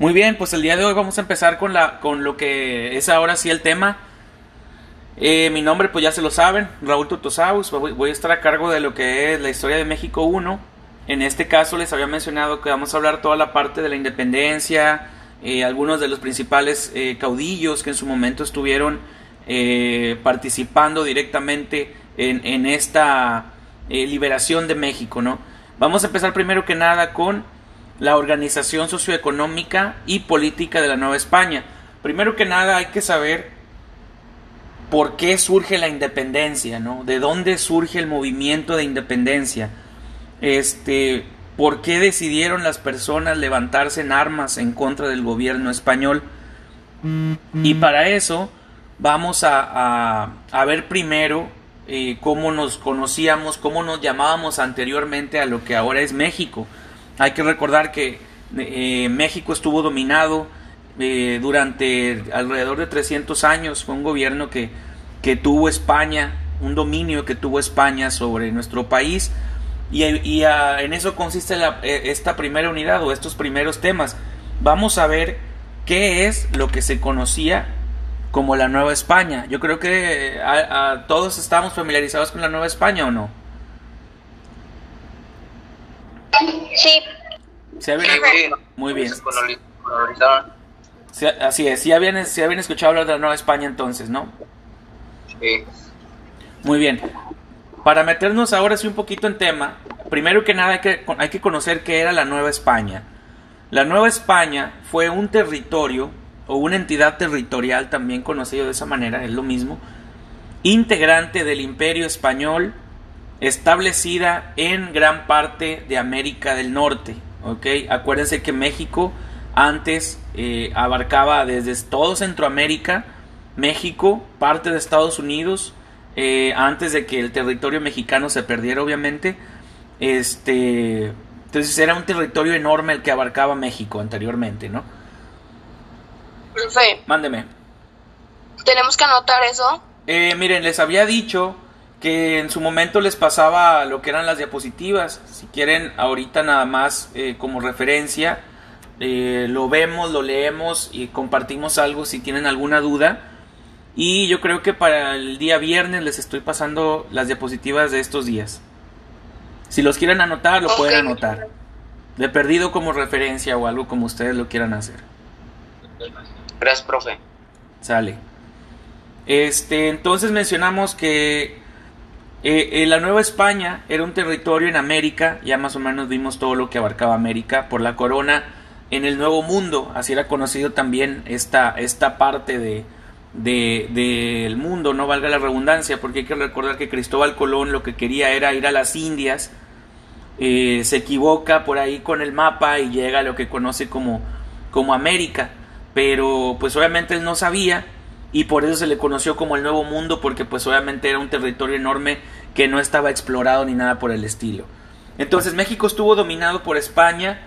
Muy bien, pues el día de hoy vamos a empezar con, la, con lo que es ahora sí el tema. Eh, mi nombre pues ya se lo saben, Raúl Tutosaus, voy, a estar a cargo de lo que es la historia de México 1. En este caso les había mencionado que vamos a hablar toda la parte de la independencia, eh, algunos de los principales eh, caudillos que en su momento estuvieron participando directamente en, en esta liberación de México, ¿no? Vamos a empezar primero que nada con la organización socioeconómica y política de la Nueva España. Primero que nada hay que saber por qué surge la independencia, ¿no? De dónde surge el movimiento de independencia. Este, por qué decidieron las personas levantarse en armas en contra del gobierno español. Y para eso vamos a, ver primero eh, cómo nos conocíamos, cómo nos llamábamos anteriormente a lo que ahora es México. Hay que recordar que eh, México estuvo dominado eh, durante alrededor de 300 años, fue un gobierno que, que tuvo España, un dominio que tuvo España sobre nuestro país y, en eso consiste eh, esta primera unidad o estos primeros temas. Vamos a ver qué es lo que se conocía como la Nueva España. Yo creo que a todos estamos familiarizados con la Nueva España o no. Sí. Muy bien. así es, si habían, si habían escuchado hablar de la Nueva España entonces, ¿no? Sí. Muy bien. Para meternos ahora sí un poquito en tema, primero que nada hay que, hay que conocer qué era la Nueva España. La Nueva España fue un territorio o una entidad territorial también conocido de esa manera, es lo mismo, integrante del Imperio Español establecida en gran parte de América del Norte. ¿okay? Acuérdense que México antes eh, abarcaba desde todo Centroamérica, México, parte de Estados Unidos, eh, antes de que el territorio mexicano se perdiera, obviamente. Este, entonces era un territorio enorme el que abarcaba México anteriormente, ¿no? Profe. Mándeme. ¿Tenemos que anotar eso? Eh, miren, les había dicho que en su momento les pasaba lo que eran las diapositivas. Si quieren, ahorita nada más eh, como referencia, eh, lo vemos, lo leemos y compartimos algo si tienen alguna duda. Y yo creo que para el día viernes les estoy pasando las diapositivas de estos días. Si los quieren anotar, lo pueden anotar. De perdido como referencia o algo como ustedes lo quieran hacer. Gracias, profe. Sale. Este, entonces mencionamos que eh, eh, la Nueva España era un territorio en América, ya más o menos vimos todo lo que abarcaba América, por la corona en el Nuevo Mundo, así era conocido también esta, esta parte de, del mundo, no valga la redundancia, porque hay que recordar que Cristóbal Colón lo que quería era ir a las Indias, eh, se equivoca por ahí con el mapa y llega a lo que conoce como, como América, pero pues obviamente él no sabía y por eso se le conoció como el Nuevo Mundo porque pues obviamente era un territorio enorme que no estaba explorado ni nada por el estilo. Entonces México estuvo dominado por España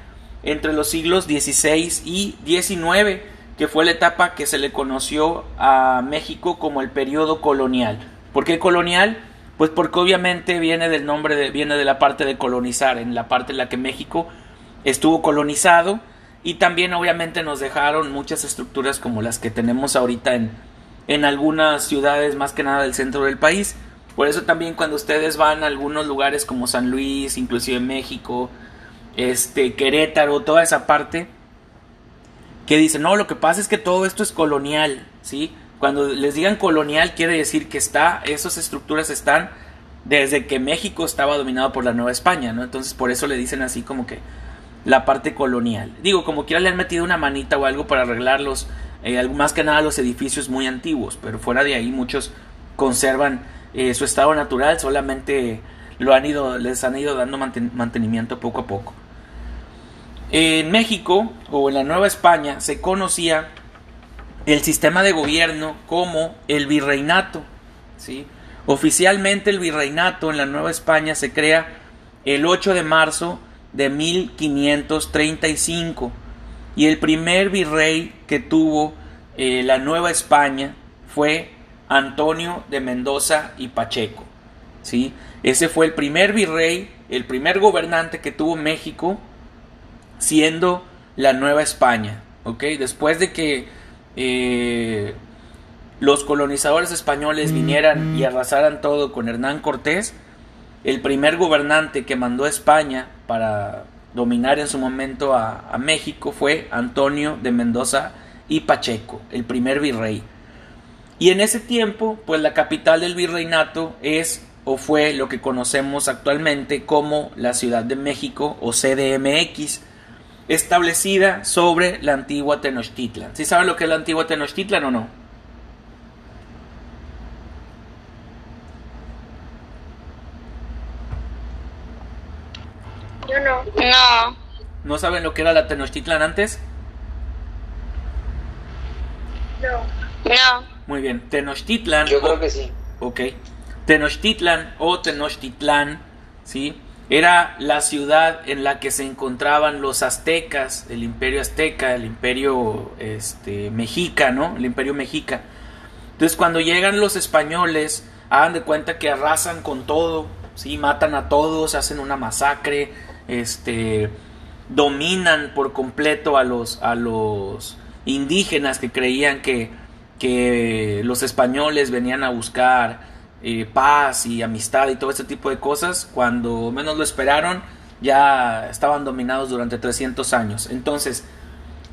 entre los siglos XVI y XIX, que fue la etapa que se le conoció a México como el periodo colonial. ¿Por qué colonial? Pues porque obviamente viene del nombre de, viene de la parte de colonizar, en la parte en la que México estuvo colonizado y también obviamente nos dejaron muchas estructuras como las que tenemos ahorita en, en algunas ciudades más que nada del centro del país. Por eso también cuando ustedes van a algunos lugares como San Luis, inclusive México, este Querétaro, toda esa parte que dicen, "No, lo que pasa es que todo esto es colonial", ¿sí? Cuando les digan colonial quiere decir que está esas estructuras están desde que México estaba dominado por la Nueva España, ¿no? Entonces por eso le dicen así como que la parte colonial. Digo, como quiera le han metido una manita o algo para arreglarlos eh, más que nada los edificios muy antiguos, pero fuera de ahí muchos conservan eh, su estado natural, solamente lo han ido, les han ido dando mantenimiento poco a poco. En México o en la Nueva España se conocía el sistema de gobierno como el virreinato. ¿sí? Oficialmente el virreinato en la Nueva España se crea el 8 de marzo de 1535 y el primer virrey que tuvo eh, la Nueva España fue Antonio de Mendoza y Pacheco. ¿sí? Ese fue el primer virrey, el primer gobernante que tuvo México, siendo la Nueva España. Después de que eh, los colonizadores españoles vinieran y arrasaran todo con Hernán Cortés, el primer gobernante que mandó a España para dominar en su momento a, México fue Antonio de Mendoza y Pacheco, el primer virrey. Y en ese tiempo, pues la capital del virreinato es o fue lo que conocemos actualmente como la Ciudad de México o CDMX, establecida sobre la antigua Tenochtitlan. ¿Sí saben lo que es la antigua Tenochtitlan o no? Yo no. No. ¿No saben lo que era la Tenochtitlan antes? No. No. Muy bien, Tenochtitlan. Yo creo que sí. Ok. Tenochtitlan o Tenochtitlán, ¿sí? Era la ciudad en la que se encontraban los aztecas, el imperio azteca, el imperio este, mexica, ¿no? El imperio mexica. Entonces cuando llegan los españoles, hagan de cuenta que arrasan con todo, ¿sí? Matan a todos, hacen una masacre, este, dominan por completo a los, a los indígenas que creían que, que los españoles venían a buscar eh, paz y amistad y todo ese tipo de cosas, cuando menos lo esperaron, ya estaban dominados durante 300 años. Entonces,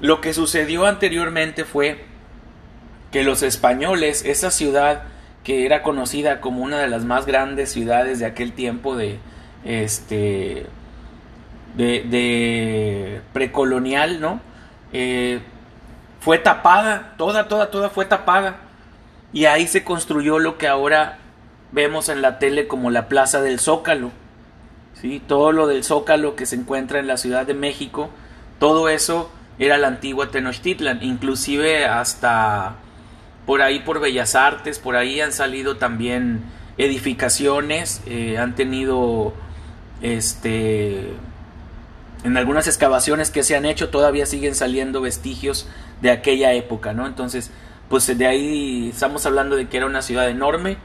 lo que sucedió anteriormente fue que los españoles, esa ciudad que era conocida como una de las más grandes ciudades de aquel tiempo de este de, precolonial, ¿no? Eh, fue tapada, toda, toda, toda fue tapada. Y ahí se construyó lo que ahora vemos en la tele como la Plaza del Zócalo. ¿sí? Todo lo del Zócalo que se encuentra en la Ciudad de México, todo eso era la antigua Tenochtitlan, inclusive hasta por ahí por Bellas Artes, por ahí han salido también edificaciones, eh, han tenido este en algunas excavaciones que se han hecho todavía siguen saliendo vestigios de aquella época, ¿no? Entonces, pues de ahí estamos hablando de que era una ciudad enorme,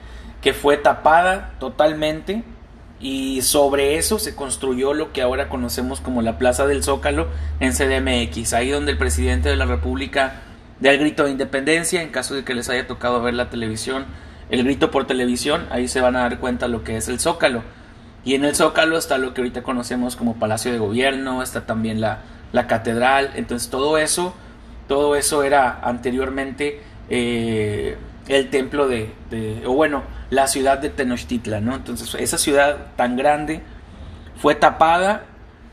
que fue tapada totalmente y sobre eso se construyó lo que ahora conocemos como la Plaza del Zócalo en CDMX, ahí donde el presidente de la República da el grito de independencia, en caso de que les haya tocado ver la televisión, el grito por televisión, ahí se van a dar cuenta lo que es el Zócalo. Y en el Zócalo está lo que ahorita conocemos como Palacio de Gobierno, está también la, la catedral, entonces todo eso, todo eso era anteriormente eh, el templo de, o bueno, la ciudad de Tenochtitlan, ¿no? Entonces esa ciudad tan grande fue tapada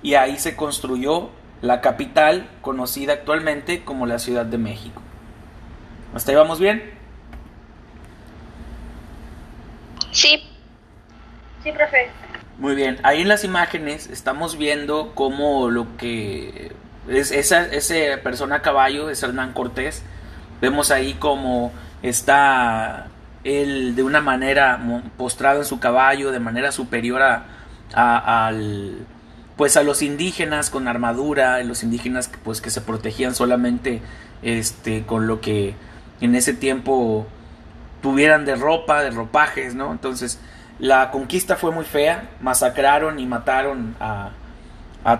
y ahí se construyó la capital conocida actualmente como la Ciudad de México. ¿Hasta ahí vamos bien? Sí. Sí, profe. Muy bien, ahí en las imágenes estamos viendo cómo lo que es esa ese persona a caballo es Hernán Cortés. Vemos ahí como está él de una manera postrado en su caballo, de manera superior a, al pues a los indígenas con armadura, los indígenas pues que se protegían solamente este con lo que en ese tiempo tuvieran de ropa, de ropajes, ¿no? Entonces, la conquista fue muy fea, masacraron y mataron a,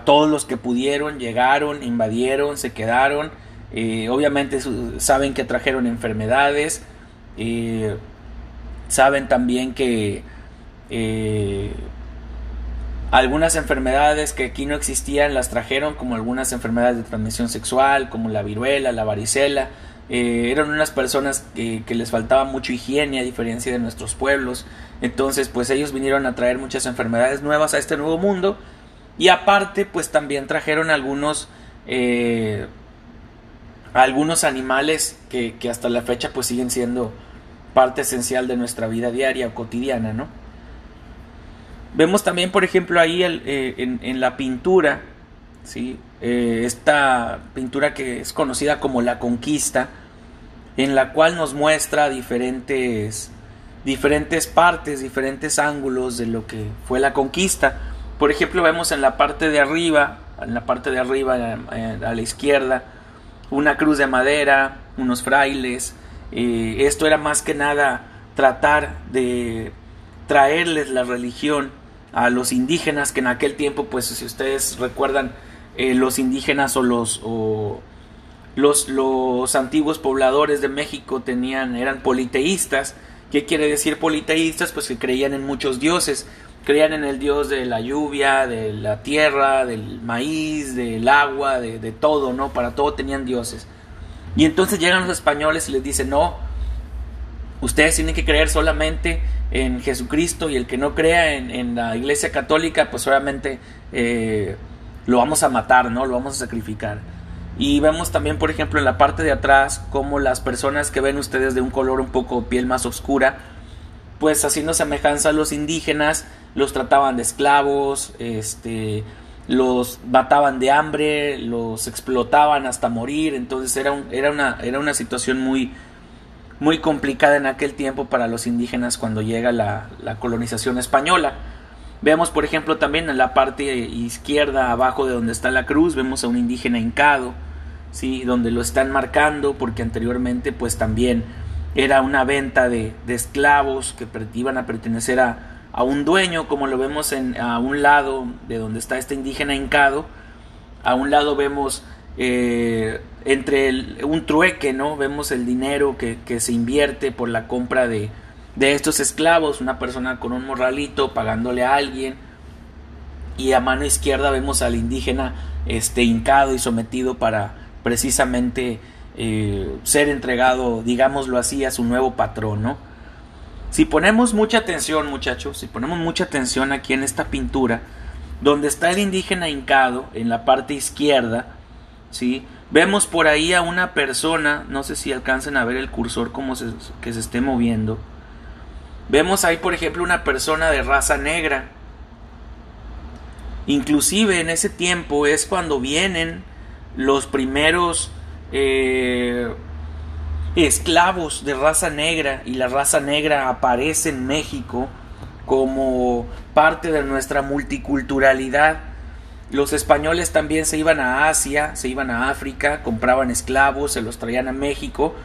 todos los que pudieron, llegaron, invadieron, se quedaron, eh, obviamente saben que trajeron enfermedades, eh, saben también que eh, algunas enfermedades que aquí no existían las trajeron, como algunas enfermedades de transmisión sexual, como la viruela, la varicela. Eran unas personas que, les faltaba mucho higiene a diferencia de nuestros pueblos. Entonces, pues ellos vinieron a traer muchas enfermedades nuevas a este nuevo mundo. Y aparte, pues también trajeron algunos eh, algunos animales que, hasta la fecha pues siguen siendo parte esencial de nuestra vida diaria o cotidiana, ¿no? Vemos también, por ejemplo, ahí eh, en, en, la pintura, ¿sí? Eh, esta pintura que es conocida como La Conquista, en la cual nos muestra diferentes, diferentes partes, diferentes ángulos de lo que fue la conquista. Por ejemplo, vemos en la parte de arriba, en la parte de arriba a la izquierda, una cruz de madera, unos frailes. Eh, esto era más que nada tratar de traerles la religión a los indígenas que en aquel tiempo, pues si ustedes recuerdan, eh, los indígenas o los o los, los antiguos pobladores de México tenían, eran politeístas. ¿Qué quiere decir politeístas? Pues que creían en muchos dioses. Creían en el dios de la lluvia, de la tierra, del maíz, del agua, de, de todo, ¿no? Para todo tenían dioses. Y entonces llegan los españoles y les dicen, no, ustedes tienen que creer solamente en Jesucristo y el que no crea en, la iglesia católica, pues obviamente eh, lo vamos a matar, ¿no? Lo vamos a sacrificar. Y vemos también, por ejemplo, en la parte de atrás, como las personas que ven ustedes de un color un poco piel más oscura, pues haciendo semejanza a los indígenas, los trataban de esclavos, este, los mataban de hambre, los explotaban hasta morir, entonces era, era, una, era una situación muy, muy complicada en aquel tiempo para los indígenas cuando llega la colonización española. Vemos, por ejemplo, también en la parte izquierda, abajo de donde está la cruz, vemos a un indígena hincado, ¿sí? donde lo están marcando, porque anteriormente, pues también era una venta de, esclavos que iban a pertenecer a, a un dueño, como lo vemos en, a un lado de donde está este indígena hincado. A un lado vemos eh, entre un trueque, ¿no? Vemos el dinero que, que, se invierte por la compra de, de estos esclavos, una persona con un morralito pagándole a alguien. Y a mano izquierda vemos al indígena este, hincado y sometido para precisamente eh, ser entregado, digámoslo así, a su nuevo patrón, ¿no? Si ponemos mucha atención, muchachos, si ponemos mucha atención aquí en esta pintura, donde está el indígena hincado, en la parte izquierda, ¿sí? Vemos por ahí a una persona, no sé si alcancen a ver el cursor como se, que se esté moviendo. Vemos ahí, por ejemplo, una persona de raza negra. Inclusive en ese tiempo es cuando vienen los primeros eh, esclavos de raza negra y la raza negra aparece en México como parte de nuestra multiculturalidad. Los españoles también se iban a Asia, se iban a África, compraban esclavos, se los traían a México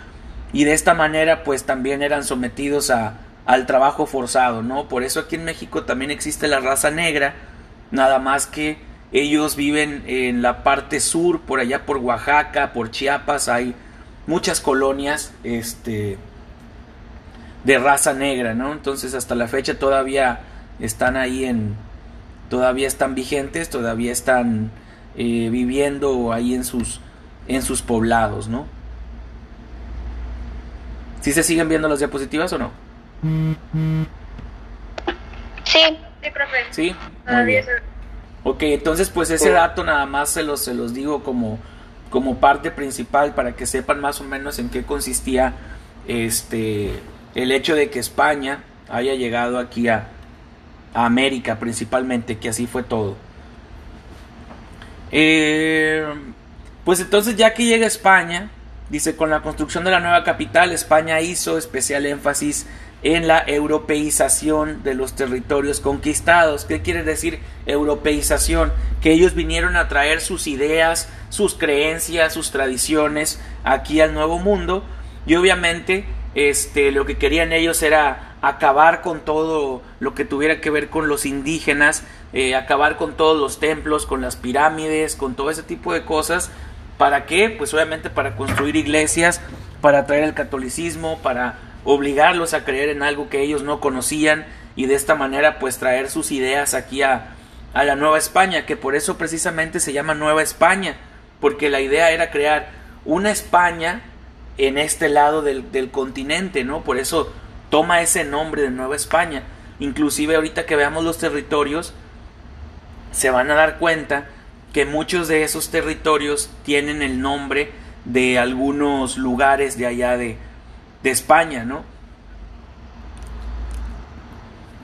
y de esta manera pues también eran sometidos a, al trabajo forzado, ¿no? Por eso aquí en México también existe la raza negra, nada más que ellos viven en la parte sur, por allá por Oaxaca, por Chiapas, hay muchas colonias este, de raza negra, ¿no? Entonces hasta la fecha todavía están ahí en, todavía están vigentes, todavía están eh, viviendo ahí en sus, en sus poblados, ¿no? ¿Sí se siguen viendo las diapositivas o no? Sí, sí, profe. Sí, muy bien. Ok, entonces pues ese dato nada más se los, se los digo como como parte principal para que sepan más o menos en qué consistía este el hecho de que España haya llegado aquí a, América principalmente, que así fue todo. Eh, pues entonces ya que llega España, dice, con la construcción de la nueva capital, España hizo especial énfasis en la europeización de los territorios conquistados. ¿Qué quiere decir europeización? Que ellos vinieron a traer sus ideas, sus creencias, sus tradiciones aquí al nuevo mundo y obviamente este lo que querían ellos era acabar con todo lo que tuviera que ver con los indígenas, eh, acabar con todos los templos, con las pirámides, con todo ese tipo de cosas. ¿Para qué? Pues obviamente para construir iglesias, para traer el catolicismo, para obligarlos a creer en algo que ellos no conocían y de esta manera pues traer sus ideas aquí a, a la Nueva España, que por eso precisamente se llama Nueva España, porque la idea era crear una España en este lado del, del, continente, ¿no? Por eso toma ese nombre de Nueva España. Inclusive ahorita que veamos los territorios, se van a dar cuenta que muchos de esos territorios tienen el nombre de algunos lugares de allá de, de España, ¿no?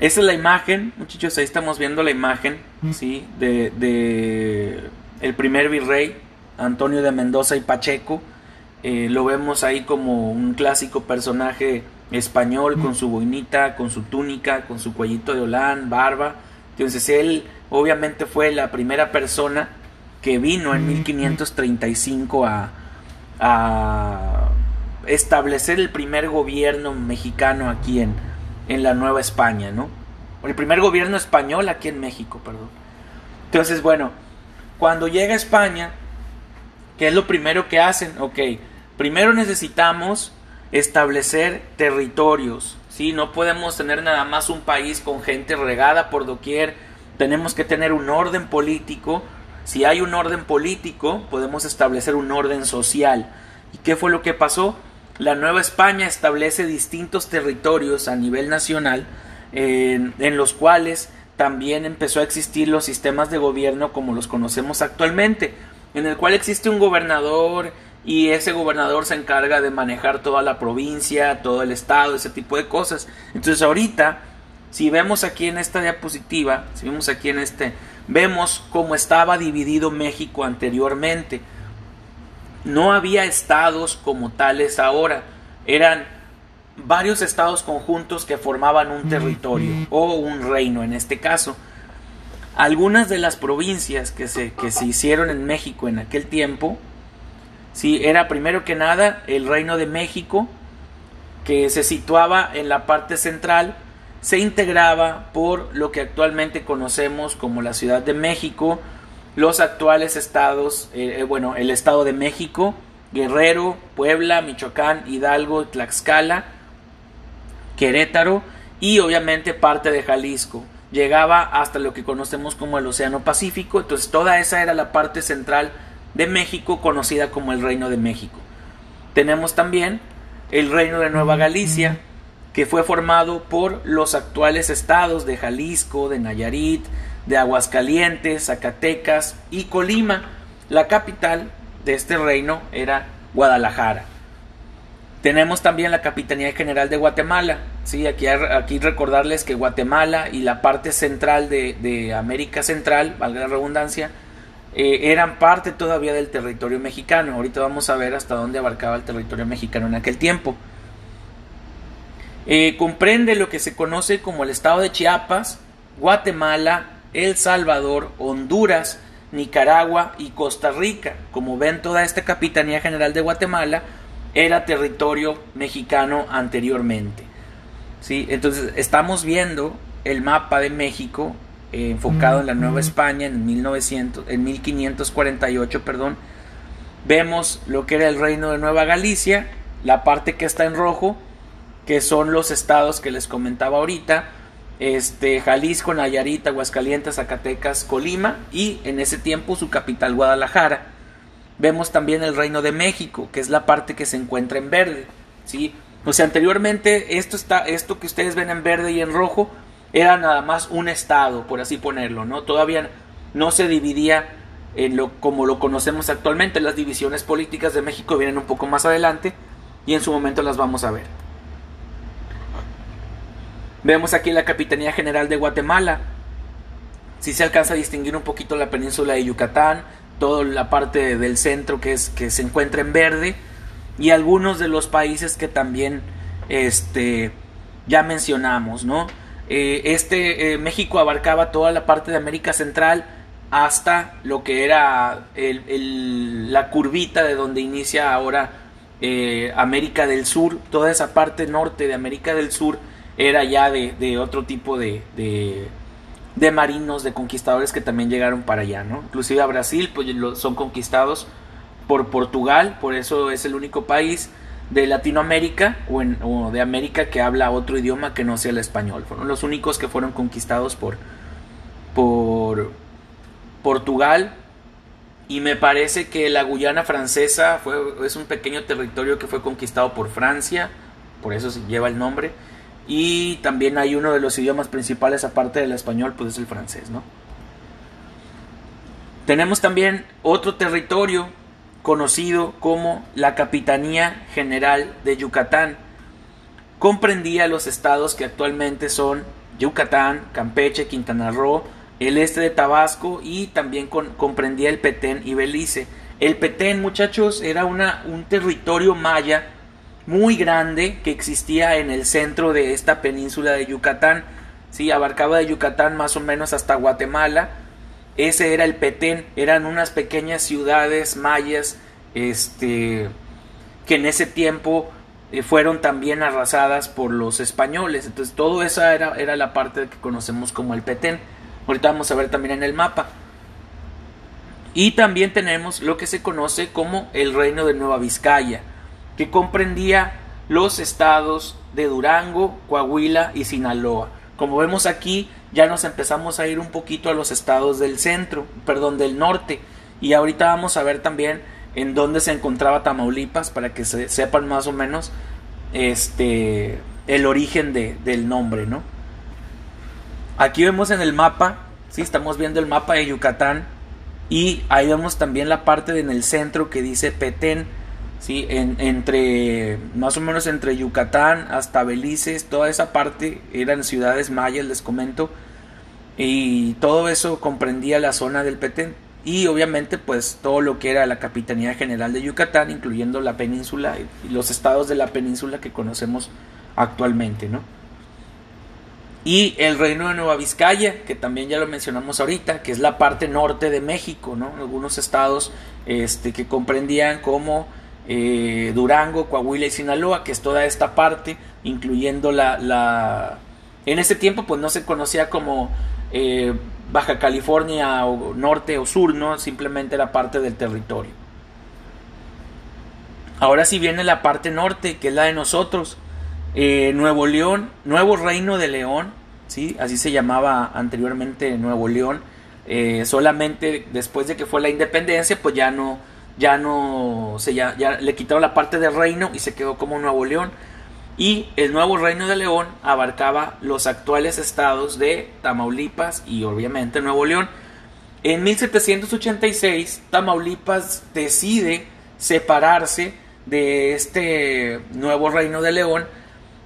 Esa es la imagen, muchachos, ahí estamos viendo la imagen, ¿sí? De, de el primer virrey, Antonio de Mendoza y Pacheco. Eh, lo vemos ahí como un clásico personaje español con su boinita, con su túnica, con su cuellito de olán, barba. Entonces él obviamente fue la primera persona que vino en 1535 a, a establecer el primer gobierno mexicano aquí en, en la Nueva España, ¿no? El primer gobierno español aquí en México, perdón. Entonces, bueno, cuando llega a España, ¿Qué es lo primero que hacen? Ok, primero necesitamos establecer territorios, ¿sí? No podemos tener nada más un país con gente regada por doquier, tenemos que tener un orden político, si hay un orden político, podemos establecer un orden social. ¿Y qué fue lo que pasó? La Nueva España establece distintos territorios a nivel nacional en, los cuales también empezó a existir los sistemas de gobierno como los conocemos actualmente, en el cual existe un gobernador y ese gobernador se encarga de manejar toda la provincia, todo el estado, ese tipo de cosas. Entonces ahorita, si vemos aquí en esta diapositiva, si vemos aquí en este, vemos cómo estaba dividido México anteriormente. No había estados como tales ahora, eran varios estados conjuntos que formaban un territorio o un reino en este caso. Algunas de las provincias que se, que se hicieron en México en aquel tiempo, sí, era primero que nada el reino de México, que se situaba en la parte central, se integraba por lo que actualmente conocemos como la Ciudad de México, los actuales estados, eh, eh, bueno, el Estado de México, Guerrero, Puebla, Michoacán, Hidalgo, Tlaxcala, Querétaro y obviamente parte de Jalisco. Llegaba hasta lo que conocemos como el Océano Pacífico, entonces toda esa era la parte central de México conocida como el Reino de México. Tenemos también el Reino de Nueva Galicia, que fue formado por los actuales estados de Jalisco, de Nayarit, de Aguascalientes, Zacatecas y Colima. La capital de este reino era Guadalajara. Tenemos también la Capitanía General de Guatemala. Sí, aquí, aquí recordarles que Guatemala y la parte central de, América Central, valga la redundancia, eh, eran parte todavía del territorio mexicano. Ahorita vamos a ver hasta dónde abarcaba el territorio mexicano en aquel tiempo. Eh, comprende lo que se conoce como el estado de Chiapas, Guatemala, El Salvador, Honduras, Nicaragua y Costa Rica. Como ven, toda esta Capitanía General de Guatemala era territorio mexicano anteriormente. ¿sí? Entonces estamos viendo el mapa de México eh, enfocado en la Nueva España en, 1900, en 1548. Perdón. Vemos lo que era el reino de Nueva Galicia, la parte que está en rojo, que son los estados que les comentaba ahorita, este, Jalisco, Nayarit, Aguascalientes, Zacatecas, Colima y en ese tiempo su capital Guadalajara. Vemos también el Reino de México, que es la parte que se encuentra en verde, ¿sí? O sea, anteriormente esto, está, esto que ustedes ven en verde y en rojo era nada más un estado, por así ponerlo, ¿no? Todavía no se dividía en lo, como lo conocemos actualmente. Las divisiones políticas de México vienen un poco más adelante y en su momento las vamos a ver. Vemos aquí la Capitanía General de Guatemala. Si se alcanza a distinguir un poquito la península de Yucatán, toda la parte del centro que, es, que se encuentra en verde y algunos de los países que también este, ya mencionamos, ¿no? Eh, este eh, México abarcaba toda la parte de América Central hasta lo que era la curvita de donde inicia ahora eh, América del Sur, toda esa parte norte de América del Sur era ya de, otro tipo de de marinos, de conquistadores que también llegaron para allá, ¿no? Inclusive a Brasil, pues son conquistados por Portugal, por eso es el único país de Latinoamérica o, de América que habla otro idioma que no sea el español. Fueron los únicos que fueron conquistados por, por Portugal. Y me parece que la Guyana francesa fue, es un pequeño territorio que fue conquistado por Francia, por eso se lleva el nombre y también hay uno de los idiomas principales aparte del español, pues es el francés, ¿no? Tenemos también otro territorio conocido como la Capitanía General de Yucatán. Comprendía los estados que actualmente son Yucatán, Campeche, Quintana Roo, el este de Tabasco y también comprendía el Petén y Belice. El Petén, muchachos, era una, un territorio maya muy grande que existía en el centro de esta península de Yucatán. Sí, abarcaba de Yucatán más o menos hasta Guatemala. Ese era el Petén, eran unas pequeñas ciudades mayas este, que en ese tiempo eh, fueron también arrasadas por los españoles. Entonces, todo esa era, era la parte que conocemos como el Petén. Ahorita vamos a ver también en el mapa. Y también tenemos lo que se conoce como el Reino de Nueva Vizcaya, que comprendía los estados de Durango, Coahuila y Sinaloa. Como vemos aquí, ya nos empezamos a ir un poquito a los estados del centro, perdón, del norte. Y ahorita vamos a ver también en dónde se encontraba Tamaulipas para que se sepan más o menos este el origen de, del nombre, ¿no? Aquí vemos en el mapa, sí, estamos viendo el mapa de Yucatán y ahí vemos también la parte en el centro que dice Petén, sí, en, entre más o menos entre Yucatán hasta Belice, toda esa parte eran ciudades mayas, les comento, y todo eso comprendía la zona del Petén y obviamente pues todo lo que era la Capitanía General de Yucatán, incluyendo la península y los estados de la península que conocemos actualmente, ¿no? Y el Reino de Nueva Vizcaya, que también ya lo mencionamos ahorita, que es la parte norte de México, ¿no? Algunos estados este, que comprendían como eh, Durango, Coahuila y Sinaloa, que es toda esta parte, incluyendo la, la... En ese tiempo pues no se conocía como eh, Baja California o norte o sur, ¿no? Simplemente era parte del territorio. Ahora sí viene la parte norte, que es la de nosotros. Eh, Nuevo León, Nuevo Reino de León, ¿sí? así se llamaba anteriormente Nuevo León. Solamente después de que fue la independencia, pues ya no, ya no, se ya, ya le quitaron la parte del reino y se quedó como Nuevo León y el nuevo reino de León abarcaba los actuales estados de Tamaulipas y obviamente Nuevo León. En 1786 Tamaulipas decide separarse de este nuevo reino de León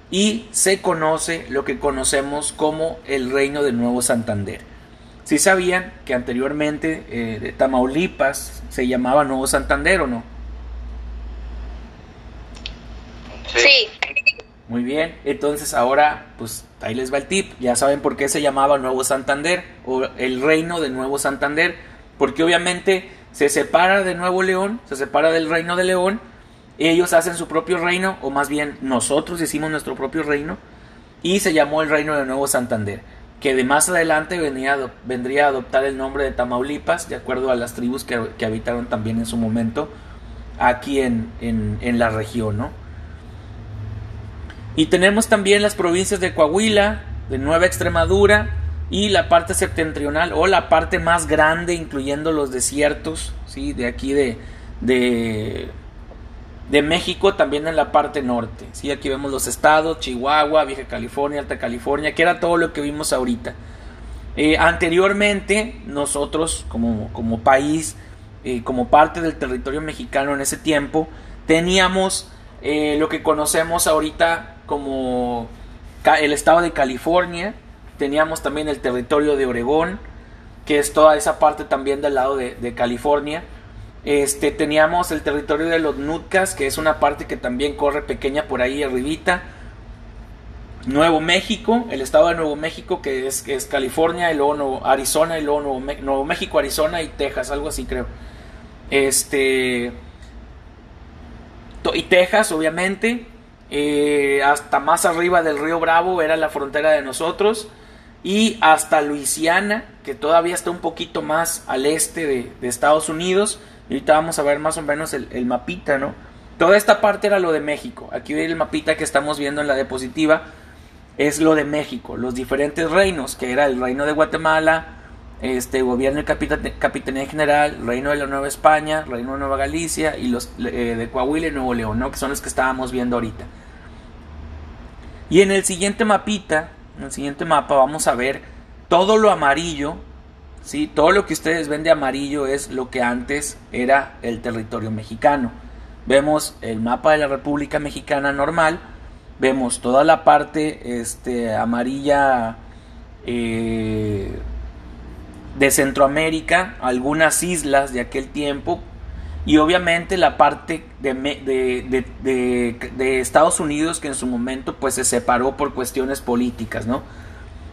y se conoce lo que conocemos como el reino de Nuevo Santander. Si sabían que anteriormente eh, de Tamaulipas se llamaba Nuevo Santander o no? Sí. Muy bien, entonces ahora pues ahí les va el tip, ya saben por qué se llamaba Nuevo Santander o el reino de Nuevo Santander, porque obviamente se separa de Nuevo León, se separa del reino de León, ellos hacen su propio reino, o más bien nosotros hicimos nuestro propio reino, y se llamó el reino de Nuevo Santander, que de más adelante venía, vendría a adoptar el nombre de Tamaulipas, de acuerdo a las tribus que, que habitaron también en su momento aquí en, en, la región, ¿no? Y tenemos también las provincias de Coahuila, de Nueva Extremadura y la parte septentrional o la parte más grande, incluyendo los desiertos, ¿sí? de aquí de, de, de México, también en la parte norte. ¿sí? Aquí vemos los estados, Chihuahua, Vieja California, Alta California, que era todo lo que vimos ahorita. Eh, anteriormente, nosotros como, como país, eh, como parte del territorio mexicano en ese tiempo, teníamos eh, lo que conocemos ahorita como el estado de California, teníamos también el territorio de Oregón, que es toda esa parte también del lado de, California. Este, teníamos el territorio de los Nutcas, que es una parte que también corre pequeña por ahí arribita. Nuevo México, el estado de Nuevo México, que es, es California, y luego Arizona, y luego Nuevo, Nuevo México, Arizona y Texas, algo así creo. Este. Y Texas, obviamente. Eh, hasta más arriba del río Bravo era la frontera de nosotros y hasta Luisiana, que todavía está un poquito más al este de, Estados Unidos. Ahorita vamos a ver más o menos el, mapita, ¿no? Toda esta parte era lo de México. Aquí el mapita que estamos viendo en la diapositiva es lo de México, los diferentes reinos, que era el reino de Guatemala, este gobierno y capitanía general, reino de la Nueva España, reino de Nueva Galicia y los eh, de Coahuila y Nuevo León, ¿no? que son los que estábamos viendo ahorita. Y en el siguiente mapita, en el siguiente mapa vamos a ver todo lo amarillo, ¿sí? todo lo que ustedes ven de amarillo es lo que antes era el territorio mexicano. Vemos el mapa de la República Mexicana normal, vemos toda la parte este, amarilla eh, de Centroamérica, algunas islas de aquel tiempo y obviamente la parte de, de, Estados Unidos que en su momento pues se separó por cuestiones políticas, ¿no?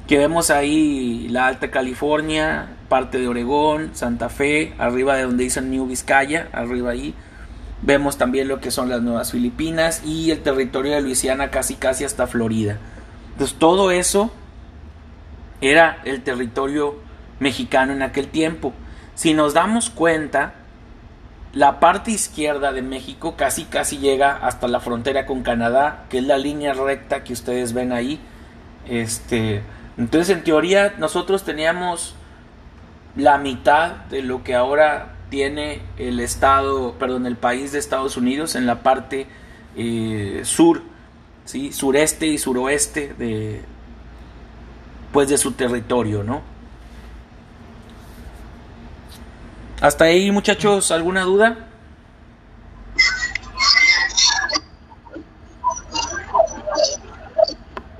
Que vemos ahí la Alta California, parte de Oregón, Santa Fe, arriba de donde dicen New Vizcaya, arriba ahí. Vemos también lo que son las Nuevas Filipinas y el territorio de Luisiana casi casi hasta Florida. Entonces todo eso era el territorio mexicano en aquel tiempo. si nos damos cuenta, la parte izquierda de México casi casi llega hasta la frontera con Canadá, que es la línea recta que ustedes ven ahí. Este, entonces en teoría nosotros teníamos la mitad de lo que ahora tiene el estado, perdón, el país de Estados Unidos en la parte eh, sur, ¿sí? sureste y suroeste de, pues de su territorio, ¿no? Hasta ahí, muchachos, ¿alguna duda?